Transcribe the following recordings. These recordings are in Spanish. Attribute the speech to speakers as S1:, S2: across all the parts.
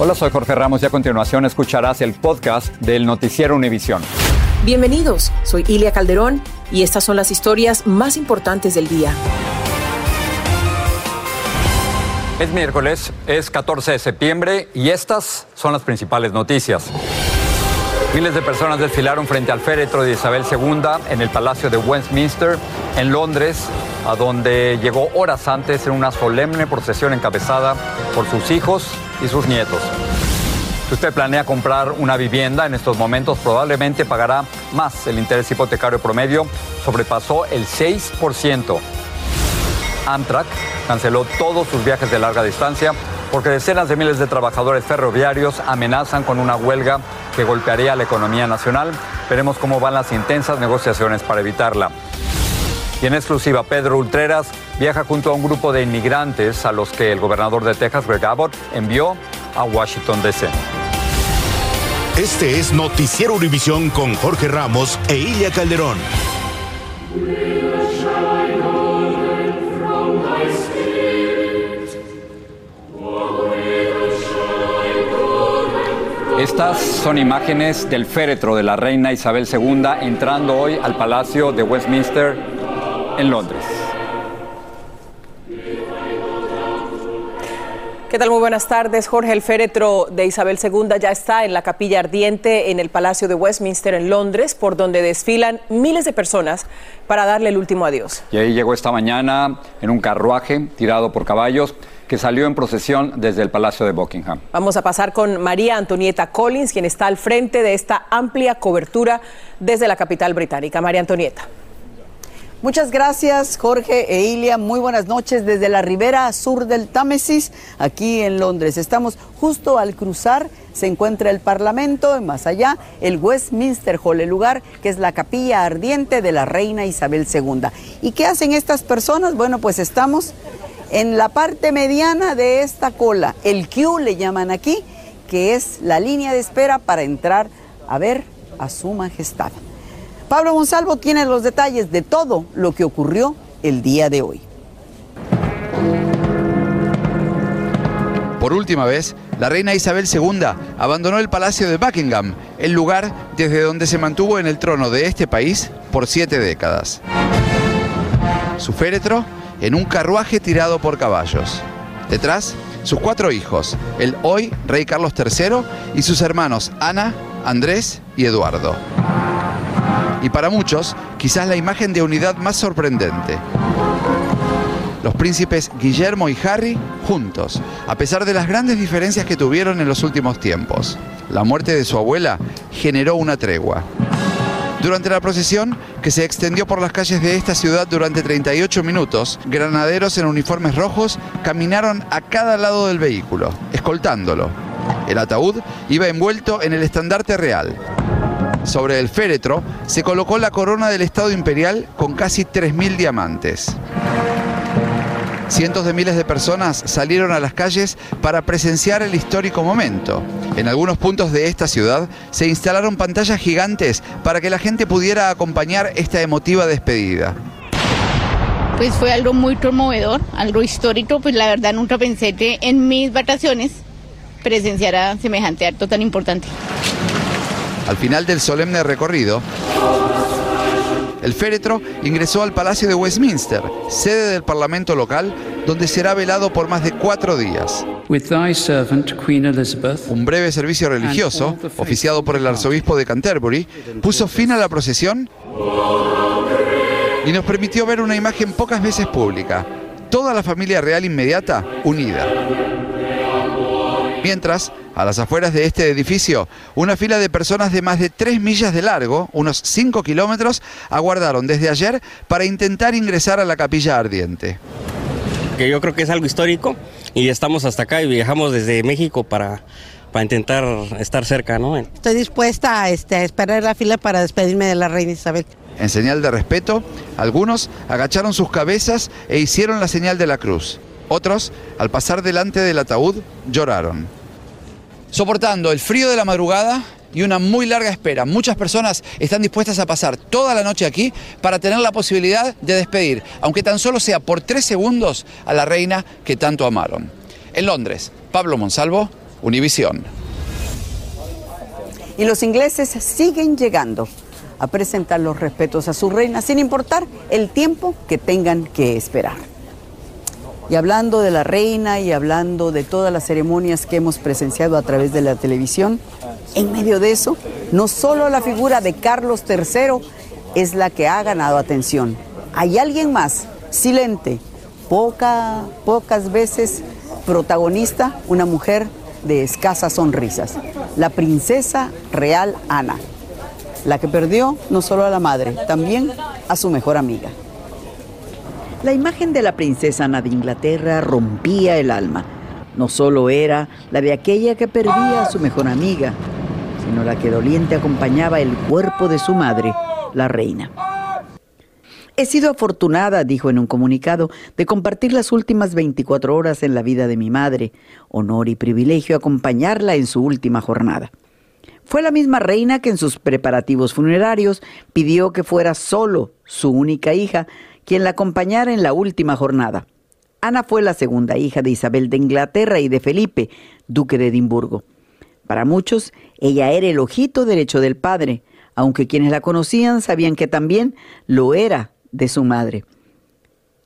S1: Hola, soy Jorge Ramos y a continuación escucharás el podcast del Noticiero Univisión.
S2: Bienvenidos, soy Ilia Calderón y estas son las historias más importantes del día.
S1: Es miércoles, es 14 de septiembre y estas son las principales noticias. Miles de personas desfilaron frente al féretro de Isabel II en el Palacio de Westminster, en Londres, a donde llegó horas antes en una solemne procesión encabezada por sus hijos y sus nietos. Si usted planea comprar una vivienda en estos momentos, probablemente pagará más. El interés hipotecario promedio sobrepasó el 6%. Amtrak canceló todos sus viajes de larga distancia porque decenas de miles de trabajadores ferroviarios amenazan con una huelga que golpearía a la economía nacional. Veremos cómo van las intensas negociaciones para evitarla. Y en exclusiva, Pedro Ultreras viaja junto a un grupo de inmigrantes a los que el gobernador de Texas, Greg Abbott, envió a Washington, D.C.
S3: Este es Noticiero Univisión con Jorge Ramos e Ilia Calderón.
S1: Estas son imágenes del féretro de la reina Isabel II entrando hoy al Palacio de Westminster en Londres.
S2: ¿Qué tal? Muy buenas tardes. Jorge, el féretro de Isabel II ya está en la capilla ardiente en el Palacio de Westminster en Londres, por donde desfilan miles de personas para darle el último adiós.
S1: Y ahí llegó esta mañana en un carruaje tirado por caballos que salió en procesión desde el Palacio de Buckingham.
S2: Vamos a pasar con María Antonieta Collins, quien está al frente de esta amplia cobertura desde la capital británica. María Antonieta.
S4: Muchas gracias, Jorge e Ilia. Muy buenas noches desde la ribera sur del Támesis, aquí en Londres. Estamos justo al cruzar, se encuentra el Parlamento, y más allá, el Westminster Hall, el lugar que es la capilla ardiente de la reina Isabel II. ¿Y qué hacen estas personas? Bueno, pues estamos en la parte mediana de esta cola, el Q le llaman aquí, que es la línea de espera para entrar a ver a su majestad. Pablo Monsalvo tiene los detalles de todo lo que ocurrió el día de hoy.
S5: Por última vez, la reina Isabel II abandonó el Palacio de Buckingham, el lugar desde donde se mantuvo en el trono de este país por siete décadas. Su féretro en un carruaje tirado por caballos. Detrás, sus cuatro hijos, el hoy rey Carlos III y sus hermanos Ana, Andrés y Eduardo. Y para muchos, quizás la imagen de unidad más sorprendente. Los príncipes Guillermo y Harry juntos, a pesar de las grandes diferencias que tuvieron en los últimos tiempos. La muerte de su abuela generó una tregua. Durante la procesión, que se extendió por las calles de esta ciudad durante 38 minutos, granaderos en uniformes rojos caminaron a cada lado del vehículo, escoltándolo. El ataúd iba envuelto en el estandarte real. Sobre el féretro se colocó la corona del Estado Imperial con casi 3.000 diamantes. Cientos de miles de personas salieron a las calles para presenciar el histórico momento. En algunos puntos de esta ciudad se instalaron pantallas gigantes para que la gente pudiera acompañar esta emotiva despedida.
S6: Pues fue algo muy conmovedor, algo histórico, pues la verdad nunca pensé que en mis vacaciones presenciara semejante acto tan importante.
S5: Al final del solemne recorrido, el féretro ingresó al Palacio de Westminster, sede del Parlamento local, donde será velado por más de cuatro días. Un breve servicio religioso, oficiado por el arzobispo de Canterbury, puso fin a la procesión y nos permitió ver una imagen pocas veces pública. Toda la familia real inmediata unida. Mientras, a las afueras de este edificio, una fila de personas de más de 3 millas de largo, unos 5 kilómetros, aguardaron desde ayer para intentar ingresar a la capilla ardiente.
S7: Que yo creo que es algo histórico y estamos hasta acá y viajamos desde México para, para intentar estar cerca, ¿no?
S8: Estoy dispuesta este, a esperar la fila para despedirme de la reina Isabel.
S5: En señal de respeto, algunos agacharon sus cabezas e hicieron la señal de la cruz. Otros, al pasar delante del ataúd, lloraron. Soportando el frío de la madrugada y una muy larga espera, muchas personas están dispuestas a pasar toda la noche aquí para tener la posibilidad de despedir, aunque tan solo sea por tres segundos, a la reina que tanto amaron. En Londres, Pablo Monsalvo, Univisión.
S4: Y los ingleses siguen llegando a presentar los respetos a su reina, sin importar el tiempo que tengan que esperar. Y hablando de la reina y hablando de todas las ceremonias que hemos presenciado a través de la televisión, en medio de eso, no solo la figura de Carlos III es la que ha ganado atención. Hay alguien más, silente, poca, pocas veces protagonista, una mujer de escasas sonrisas, la princesa real Ana, la que perdió no solo a la madre, también a su mejor amiga. La imagen de la princesa Ana de Inglaterra rompía el alma. No solo era la de aquella que perdía a su mejor amiga, sino la que doliente acompañaba el cuerpo de su madre, la reina. He sido afortunada, dijo en un comunicado, de compartir las últimas 24 horas en la vida de mi madre. Honor y privilegio acompañarla en su última jornada. Fue la misma reina que en sus preparativos funerarios pidió que fuera solo su única hija quien la acompañara en la última jornada. Ana fue la segunda hija de Isabel de Inglaterra y de Felipe, duque de Edimburgo. Para muchos, ella era el ojito derecho del padre, aunque quienes la conocían sabían que también lo era de su madre.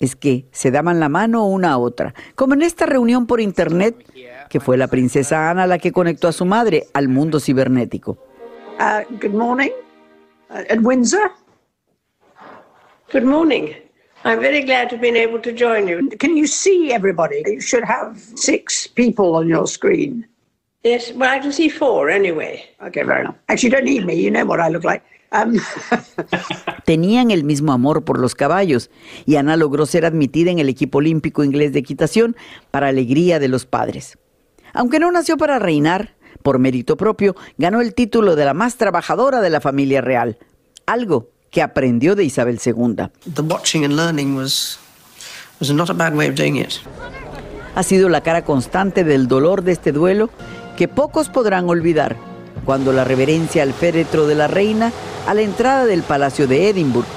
S4: Es que se daban la mano una a otra, como en esta reunión por internet, que fue la princesa Ana la que conectó a su madre al mundo cibernético.
S9: Uh, good morning. Uh, at Windsor. Good morning. I'm very glad to have been able to join you. Can you see everybody? You should have six people on your screen. Yes, well, I can see four anyway. Okay, fair enough. Actually, you don't need me. You know what I look like. Um...
S4: Tenían el mismo amor por los caballos y Ana logró ser admitida en el equipo olímpico inglés de equitación para alegría de los padres. Aunque no nació para reinar, por mérito propio, ganó el título de la más trabajadora de la familia real, algo que aprendió de Isabel II.
S9: The watching and learning was was not a bad way of doing it.
S4: Ha sido la cara constante del dolor de este duelo que pocos podrán olvidar cuando la reverencia al féretro de la reina a la entrada del Palacio de Edimburgo,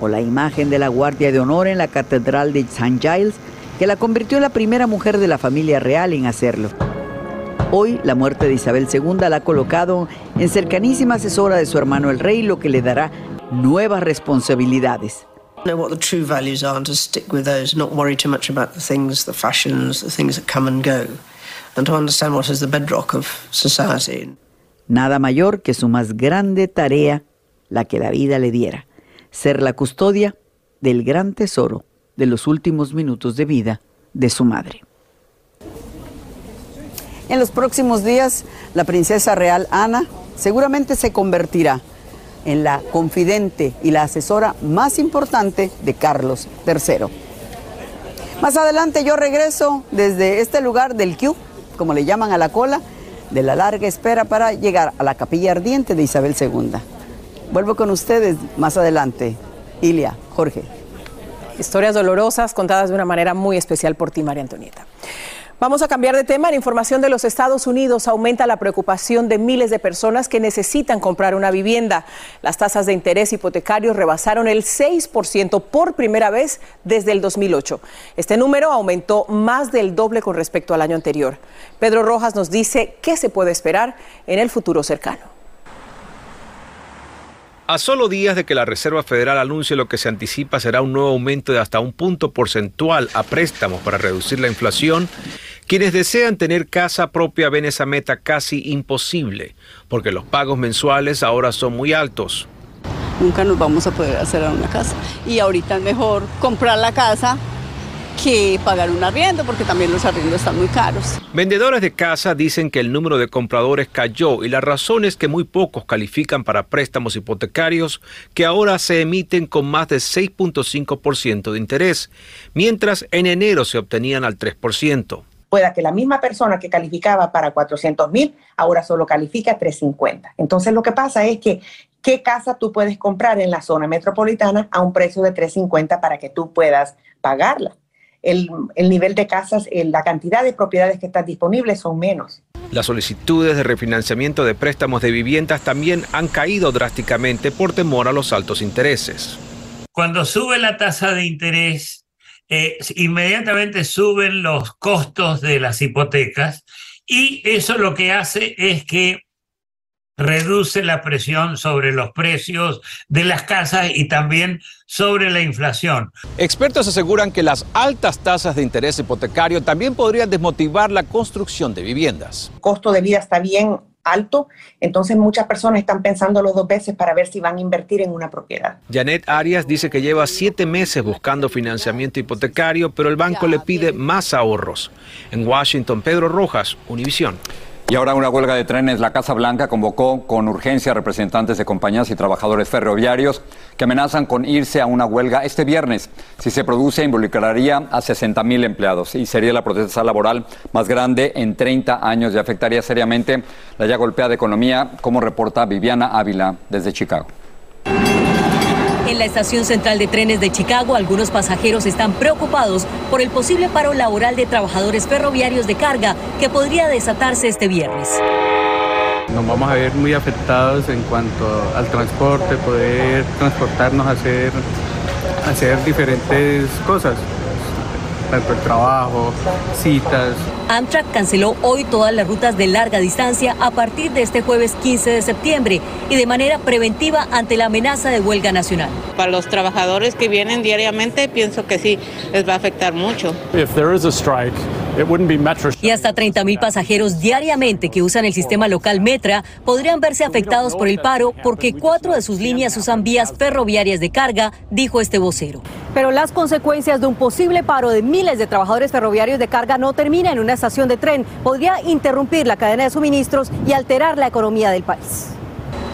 S4: o la imagen de la Guardia de Honor en la Catedral de St. Giles, que la convirtió en la primera mujer de la familia real en hacerlo. Hoy, la muerte de Isabel II la ha colocado en cercanísima asesora de su hermano el rey, lo que le dará nuevas responsabilidades.
S9: Know what the true values are and to stick with those, not worry too much about the things, the fashions, the things that come and go, and to understand what is the bedrock of society.
S4: Nada mayor que su más grande tarea, la que la vida le diera, ser la custodia del gran tesoro de los últimos minutos de vida de su madre. En los próximos días, la princesa real Ana seguramente se convertirá en la confidente y la asesora más importante de Carlos III. Más adelante yo regreso desde este lugar del Q, como le llaman a la cola, de la larga espera para llegar a la capilla ardiente de Isabel II. Vuelvo con ustedes más adelante. Ilia, Jorge.
S2: Historias dolorosas contadas de una manera muy especial por ti, María Antonieta. Vamos a cambiar de tema. En información de los Estados Unidos aumenta la preocupación de miles de personas que necesitan comprar una vivienda. Las tasas de interés hipotecarios rebasaron el 6% por primera vez desde el 2008. Este número aumentó más del doble con respecto al año anterior. Pedro Rojas nos dice qué se puede esperar en el futuro cercano.
S10: A solo días de que la Reserva Federal anuncie lo que se anticipa será un nuevo aumento de hasta un punto porcentual a préstamos para reducir la inflación, quienes desean tener casa propia ven esa meta casi imposible, porque los pagos mensuales ahora son muy altos.
S11: Nunca nos vamos a poder hacer una casa. Y ahorita es mejor comprar la casa que pagar un arriendo, porque también los arriendos están muy caros.
S10: Vendedores de casa dicen que el número de compradores cayó y la razón es que muy pocos califican para préstamos hipotecarios que ahora se emiten con más de 6.5% de interés, mientras en enero se obtenían al 3%.
S12: pueda que la misma persona que calificaba para 400 mil ahora solo califica 350. Entonces lo que pasa es que qué casa tú puedes comprar en la zona metropolitana a un precio de 350 para que tú puedas pagarla. El, el nivel de casas, la cantidad de propiedades que están disponibles son menos.
S10: Las solicitudes de refinanciamiento de préstamos de viviendas también han caído drásticamente por temor a los altos intereses.
S13: Cuando sube la tasa de interés, eh, inmediatamente suben los costos de las hipotecas y eso lo que hace es que reduce la presión sobre los precios de las casas y también sobre la inflación.
S14: Expertos aseguran que las altas tasas de interés hipotecario también podrían desmotivar la construcción de viviendas.
S12: El costo de vida está bien alto, entonces muchas personas están pensándolo dos veces para ver si van a invertir en una propiedad.
S10: Janet Arias dice que lleva siete meses buscando financiamiento hipotecario, pero el banco le pide más ahorros. En Washington, Pedro Rojas, Univisión.
S1: Y ahora una huelga de trenes. La Casa Blanca convocó con urgencia a representantes de compañías y trabajadores ferroviarios que amenazan con irse a una huelga este viernes. Si se produce, involucraría a 60 mil empleados y sería la protesta laboral más grande en 30 años y afectaría seriamente la ya golpeada economía, como reporta Viviana Ávila desde Chicago.
S15: En la estación central de trenes de Chicago, algunos pasajeros están preocupados por el posible paro laboral de trabajadores ferroviarios de carga que podría desatarse este viernes.
S16: Nos vamos a ver muy afectados en cuanto al transporte, poder transportarnos hacer, hacer diferentes cosas, tanto el trabajo, citas.
S15: Amtrak canceló hoy todas las rutas de larga distancia a partir de este jueves 15 de septiembre y de manera preventiva ante la amenaza de huelga nacional.
S17: Para los trabajadores que vienen diariamente, pienso que sí les va a afectar mucho.
S15: Y hasta 30 mil pasajeros diariamente que usan el sistema local Metra podrían verse afectados por el paro porque cuatro de sus líneas usan vías ferroviarias de carga, dijo este vocero.
S18: Pero las consecuencias de un posible paro de miles de trabajadores ferroviarios de carga no terminan en una estación de tren. Podría interrumpir la cadena de suministros y alterar la economía del país.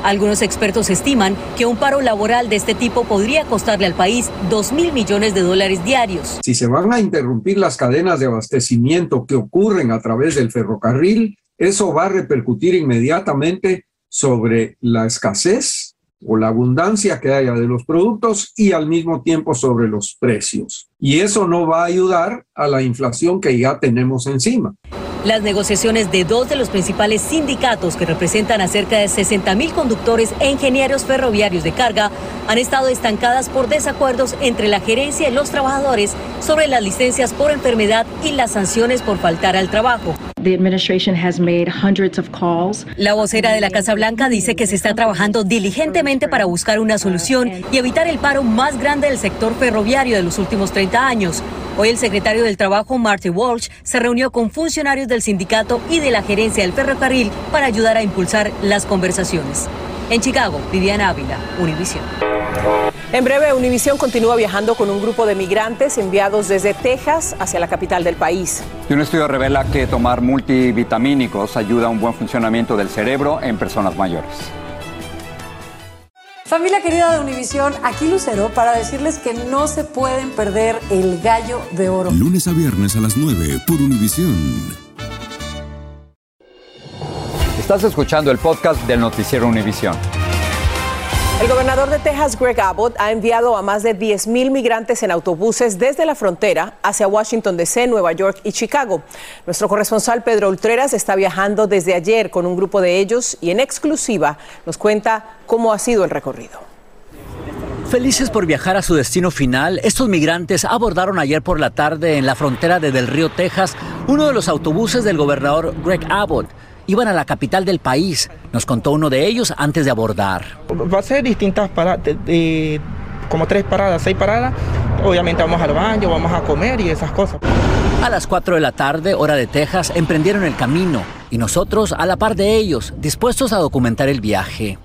S15: Algunos expertos estiman que un paro laboral de este tipo podría costarle al país 2 mil millones de dólares diarios.
S19: Si se van a interrumpir las cadenas de abastecimiento que ocurren a través del ferrocarril, eso va a repercutir inmediatamente sobre la escasez o la abundancia que haya de los productos y al mismo tiempo sobre los precios. Y eso no va a ayudar a la inflación que ya tenemos encima.
S15: Las negociaciones de dos de los principales sindicatos que representan a cerca de 60 mil conductores e ingenieros ferroviarios de carga han estado estancadas por desacuerdos entre la gerencia y los trabajadores sobre las licencias por enfermedad y las sanciones por faltar al trabajo. La vocera de la Casa Blanca dice que se está trabajando diligentemente para buscar una solución y evitar el paro más grande del sector ferroviario de los últimos 30 años. Hoy el secretario del Trabajo, Marty Walsh, se reunió con funcionarios del sindicato y de la gerencia del ferrocarril para ayudar a impulsar las conversaciones. En Chicago, Viviana Ávila, Univisión.
S2: En breve, Univisión continúa viajando con un grupo de migrantes enviados desde Texas hacia la capital del país.
S1: Y un estudio revela que tomar multivitamínicos ayuda a un buen funcionamiento del cerebro en personas mayores.
S20: Familia querida de Univisión, aquí Lucero para decirles que no se pueden perder el gallo de oro.
S21: Lunes a viernes a las 9 por Univisión.
S1: Estás escuchando el podcast del noticiero Univisión.
S2: El gobernador de Texas, Greg Abbott, ha enviado a más de 10.000 migrantes en autobuses desde la frontera hacia Washington, D.C., Nueva York y Chicago. Nuestro corresponsal Pedro Ultreras está viajando desde ayer con un grupo de ellos y en exclusiva nos cuenta cómo ha sido el recorrido.
S22: Felices por viajar a su destino final, estos migrantes abordaron ayer por la tarde en la frontera de Del Río, Texas, uno de los autobuses del gobernador Greg Abbott iban a la capital del país. Nos contó uno de ellos antes de abordar.
S23: Va a ser distintas paradas, como tres paradas, seis paradas. Obviamente vamos al baño, vamos a comer y esas cosas.
S22: A las 4 de la tarde, hora de Texas, emprendieron el camino y nosotros a la par de ellos, dispuestos a documentar el viaje.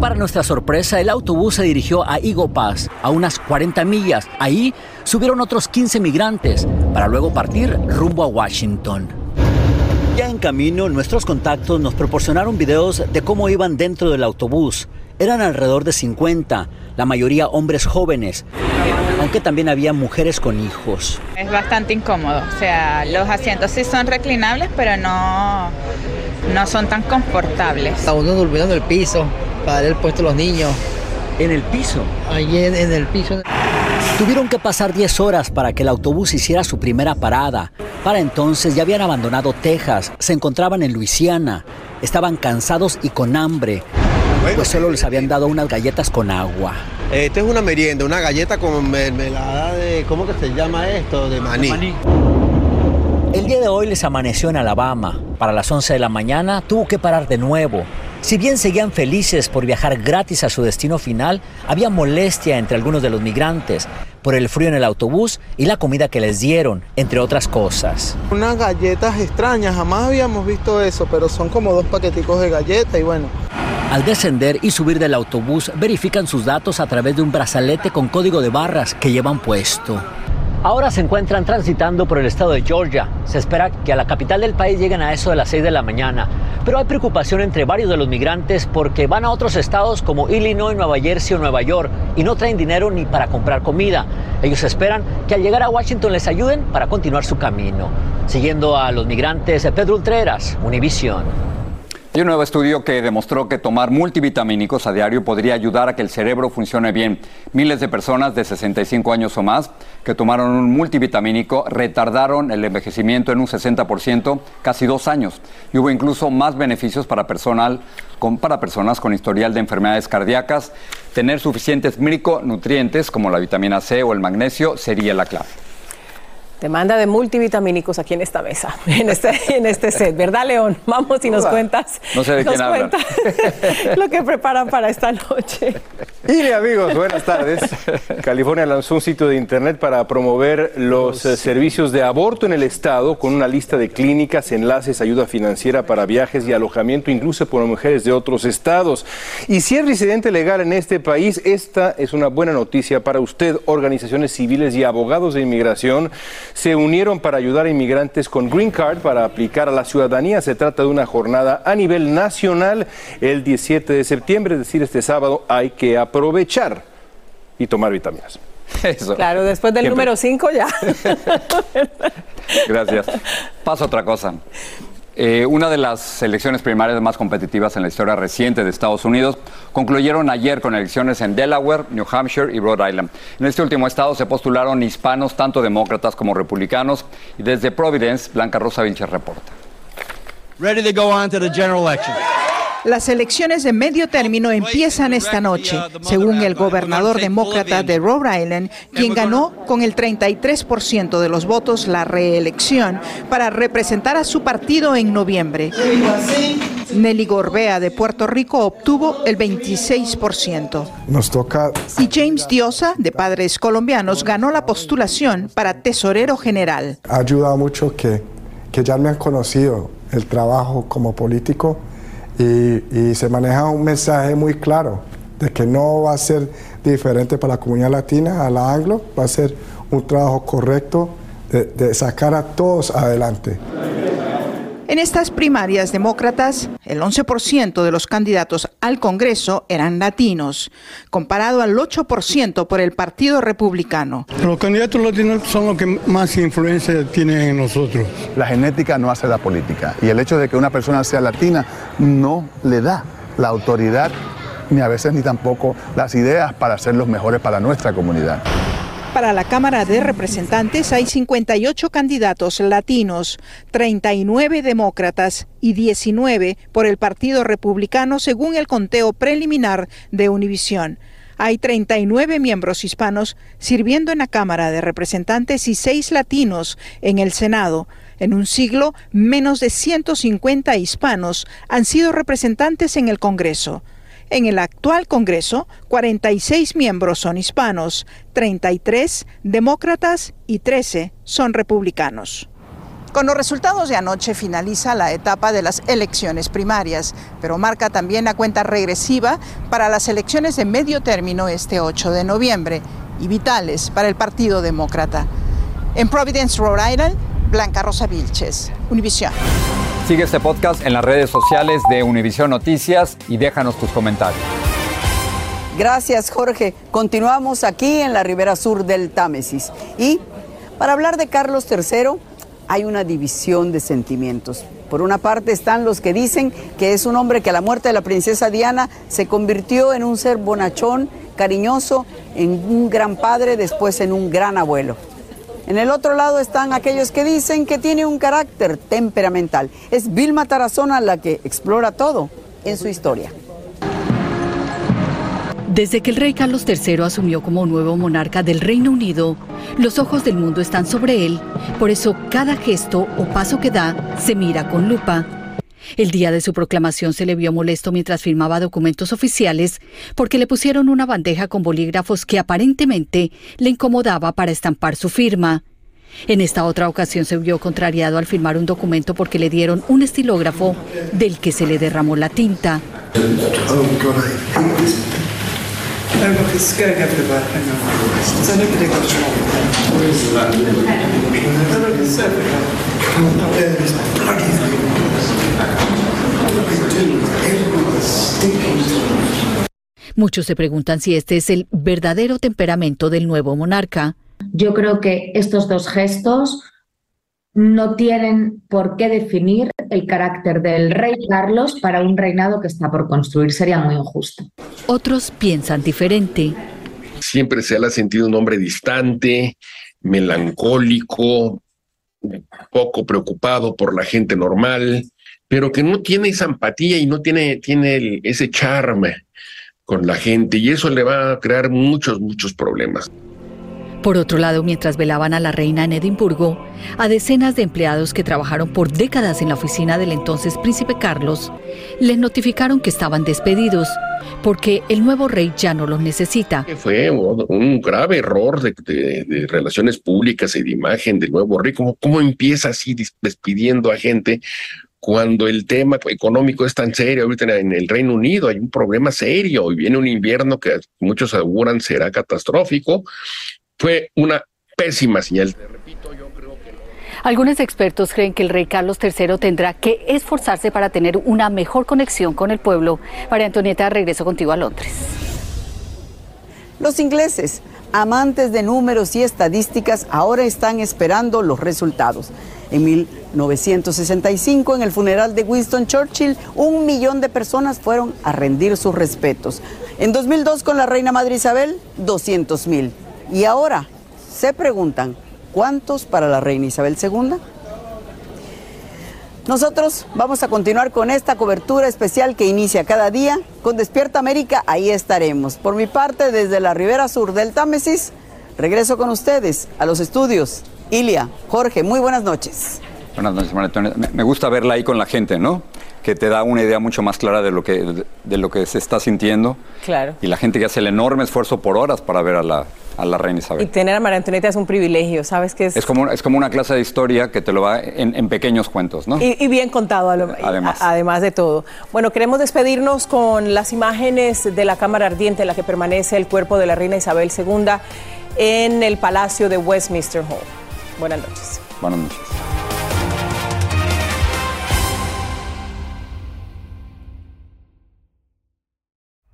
S22: Para nuestra sorpresa, el autobús se dirigió a Eagle Pass, a unas 40 millas. Ahí subieron otros 15 migrantes para luego partir rumbo a Washington. Ya en camino, nuestros contactos nos proporcionaron videos de cómo iban dentro del autobús. Eran alrededor de 50, la mayoría hombres jóvenes. aunque también había mujeres con hijos.
S24: Es bastante incómodo, o sea, los asientos sí son reclinables, pero no, no son tan confortables.
S25: A uno durmiendo en el piso para dar el puesto a los niños.
S22: ¿En el piso?
S25: Allí en, en el piso.
S22: Tuvieron que pasar 10 horas para que el autobús hiciera su primera parada. Para entonces ya habían abandonado Texas, se encontraban en Luisiana, estaban cansados y con hambre, pues solo les habían dado unas galletas con agua.
S26: Esto es una merienda, una galleta con mermelada de, ¿cómo que se llama esto? De maní.
S22: El día de hoy les amaneció en Alabama. Para las 11 de la mañana tuvo que parar de nuevo. Si bien seguían felices por viajar gratis a su destino final, había molestia entre algunos de los migrantes por el frío en el autobús y la comida que les dieron, entre otras cosas.
S23: Unas galletas extrañas, jamás habíamos visto eso, pero son como dos paqueticos de galleta y bueno.
S22: Al descender y subir del autobús, verifican sus datos a través de un brazalete con código de barras que llevan puesto. Ahora se encuentran transitando por el estado de Georgia. Se espera que a la capital del país lleguen a eso de las 6 de la mañana. Pero hay preocupación entre varios de los migrantes porque van a otros estados como Illinois, Nueva Jersey o Nueva York y no traen dinero ni para comprar comida. Ellos esperan que al llegar a Washington les ayuden para continuar su camino. Siguiendo a los migrantes, Pedro Ultreras, Univision.
S1: Hay un nuevo estudio que demostró que tomar multivitamínicos a diario podría ayudar a que el cerebro funcione bien. Miles de personas de 65 años o más que tomaron un multivitamínico retardaron el envejecimiento en un 60%, casi dos años. Y hubo incluso más beneficios para, personal, para personas con historial de enfermedades cardíacas. Tener suficientes micronutrientes como la vitamina C o el magnesio sería la clave.
S2: Demanda de multivitamínicos aquí en esta mesa, en este, en este set, ¿verdad, León? Vamos y nos cuentas.
S1: No sé de
S2: nos
S1: quién
S2: cuentas lo que preparan para esta noche.
S27: Y amigos, buenas tardes. California lanzó un sitio de internet para promover los eh, servicios de aborto en el estado con una lista de clínicas, enlaces, ayuda financiera para viajes y alojamiento, incluso por mujeres de otros estados. Y si es residente legal en este país, esta es una buena noticia para usted. Organizaciones civiles y abogados de inmigración se unieron para ayudar a inmigrantes con Green Card para aplicar a la ciudadanía. Se trata de una jornada a nivel nacional el 17 de septiembre, es decir, este sábado hay que aprovechar y tomar vitaminas.
S1: Eso.
S2: Claro, después del
S1: Siempre.
S2: número 5 ya.
S1: Gracias. Paso a otra cosa. Eh, una de las elecciones primarias más competitivas en la historia reciente de Estados Unidos concluyeron ayer con elecciones en Delaware, New Hampshire y Rhode Island. En este último estado se postularon hispanos, tanto demócratas como republicanos, y desde Providence, Blanca Rosa Vilches reporta.
S28: Ready to go on to the general election.
S29: Las elecciones de medio término empiezan esta noche, según el gobernador demócrata de Rhode Island, quien ganó con el 33% de los votos la reelección para representar a su partido en noviembre. Nelly Gorbea de Puerto Rico obtuvo el 26%.
S30: Nos toca
S29: Y James Diosa, de padres colombianos, ganó la postulación para tesorero general.
S30: ha ayudado mucho que, que ya me han conocido el trabajo como político y, se maneja un mensaje muy claro de que no va a ser diferente para la comunidad latina a la anglo, va a ser un trabajo correcto de sacar a todos adelante.
S29: En estas primarias demócratas, el 11% de los candidatos al Congreso eran latinos, comparado al 8% por el Partido Republicano.
S31: Los candidatos latinos son los que más influencia tienen en nosotros.
S32: La genética no hace la política y el hecho de que una persona sea latina no le da la autoridad ni a veces ni tampoco las ideas para ser los mejores para nuestra comunidad.
S29: Para la Cámara de Representantes hay 58 candidatos latinos, 39 demócratas y 19 por el Partido Republicano, según el conteo preliminar de Univisión. Hay 39 miembros hispanos sirviendo en la Cámara de Representantes y 6 latinos en el Senado. En un siglo, menos de 150 hispanos han sido representantes en el Congreso. En el actual Congreso, 46 miembros son hispanos, 33 demócratas y 13 son republicanos. Con los resultados de anoche finaliza la etapa de las elecciones primarias, pero marca también la cuenta regresiva para las elecciones de medio término este 8 de noviembre y vitales para el Partido Demócrata. En Providence, Rhode Island, Blanca Rosa Vilches, Univisión.
S1: Sigue este podcast en las redes sociales de Univision Noticias y déjanos tus comentarios.
S4: Gracias, Jorge. Continuamos aquí en la ribera sur del Támesis. Y para hablar de Carlos III, hay una división de sentimientos. Por una parte están los que dicen que es un hombre que a la muerte de la princesa Diana se convirtió en un ser bonachón, cariñoso, en un gran padre, después en un gran abuelo. En el otro lado están aquellos que dicen que tiene un carácter temperamental. Es Vilma Tarazona la que explora todo en su historia.
S33: Desde que el rey Carlos III asumió como nuevo monarca del Reino Unido, los ojos del mundo están sobre él, por eso cada gesto o paso que da se mira con lupa. El día de su proclamación se le vio molesto mientras firmaba documentos oficiales porque le pusieron una bandeja con bolígrafos que aparentemente le incomodaba para estampar su firma. En esta otra ocasión se vio contrariado al firmar un documento porque le dieron un estilógrafo del que se le derramó la tinta. Muchos se preguntan si este es el verdadero temperamento del nuevo monarca.
S34: Yo creo que estos dos gestos no tienen por qué definir el carácter del rey Carlos para un reinado que está por construir. Sería muy injusto.
S33: Otros piensan diferente.
S35: Siempre se le ha sentido un hombre distante, melancólico, poco preocupado por la gente normal, pero que no tiene esa empatía y no tiene, tiene ese charme con la gente y eso le va a crear muchos, muchos problemas.
S33: Por otro lado, mientras velaban a la reina en Edimburgo, a decenas de empleados que trabajaron por décadas en la oficina del entonces príncipe Carlos, les notificaron que estaban despedidos porque el nuevo rey ya no los necesita.
S35: Fue un grave error de, relaciones públicas y de imagen del nuevo rey. ¿Cómo, ¿Cómo empieza así despidiendo a gente cuando el tema económico es tan serio, ahorita en el Reino Unido hay un problema serio y viene un invierno que muchos auguran será catastrófico, fue una pésima señal.
S33: Algunos expertos creen que el rey Carlos III tendrá que esforzarse para tener una mejor conexión con el pueblo. María Antonieta, regreso contigo a Londres.
S4: Los ingleses, amantes de números y estadísticas, ahora están esperando los resultados. En 1965, en el funeral de Winston Churchill, un millón de personas fueron a rendir sus respetos. En 2002, con la reina Madre Isabel, 200 mil. Y ahora se preguntan, ¿cuántos para la reina Isabel II? Nosotros vamos a continuar con esta cobertura especial que inicia cada día. Con Despierta América, ahí estaremos. Por mi parte, desde la ribera sur del Támesis, regreso con ustedes a los estudios. Ilia, Jorge, muy buenas noches.
S1: Buenas noches, María Me gusta verla ahí con la gente, ¿no? que te da una idea mucho más clara de lo que, de, lo que se está sintiendo.
S2: Claro.
S1: Y la gente que hace el enorme esfuerzo por horas para ver a la, a la reina Isabel.
S2: Y tener a María Antonieta es un privilegio, ¿sabes qué es?
S1: Es como, es como una clase de historia que te lo va en, pequeños cuentos, ¿no?
S2: Y, bien contado, además. además de todo. Bueno, queremos despedirnos con las imágenes de la Cámara Ardiente en la que permanece el cuerpo de la reina Isabel II en el Palacio de Westminster Hall. Buenas noches.
S1: Buenas noches.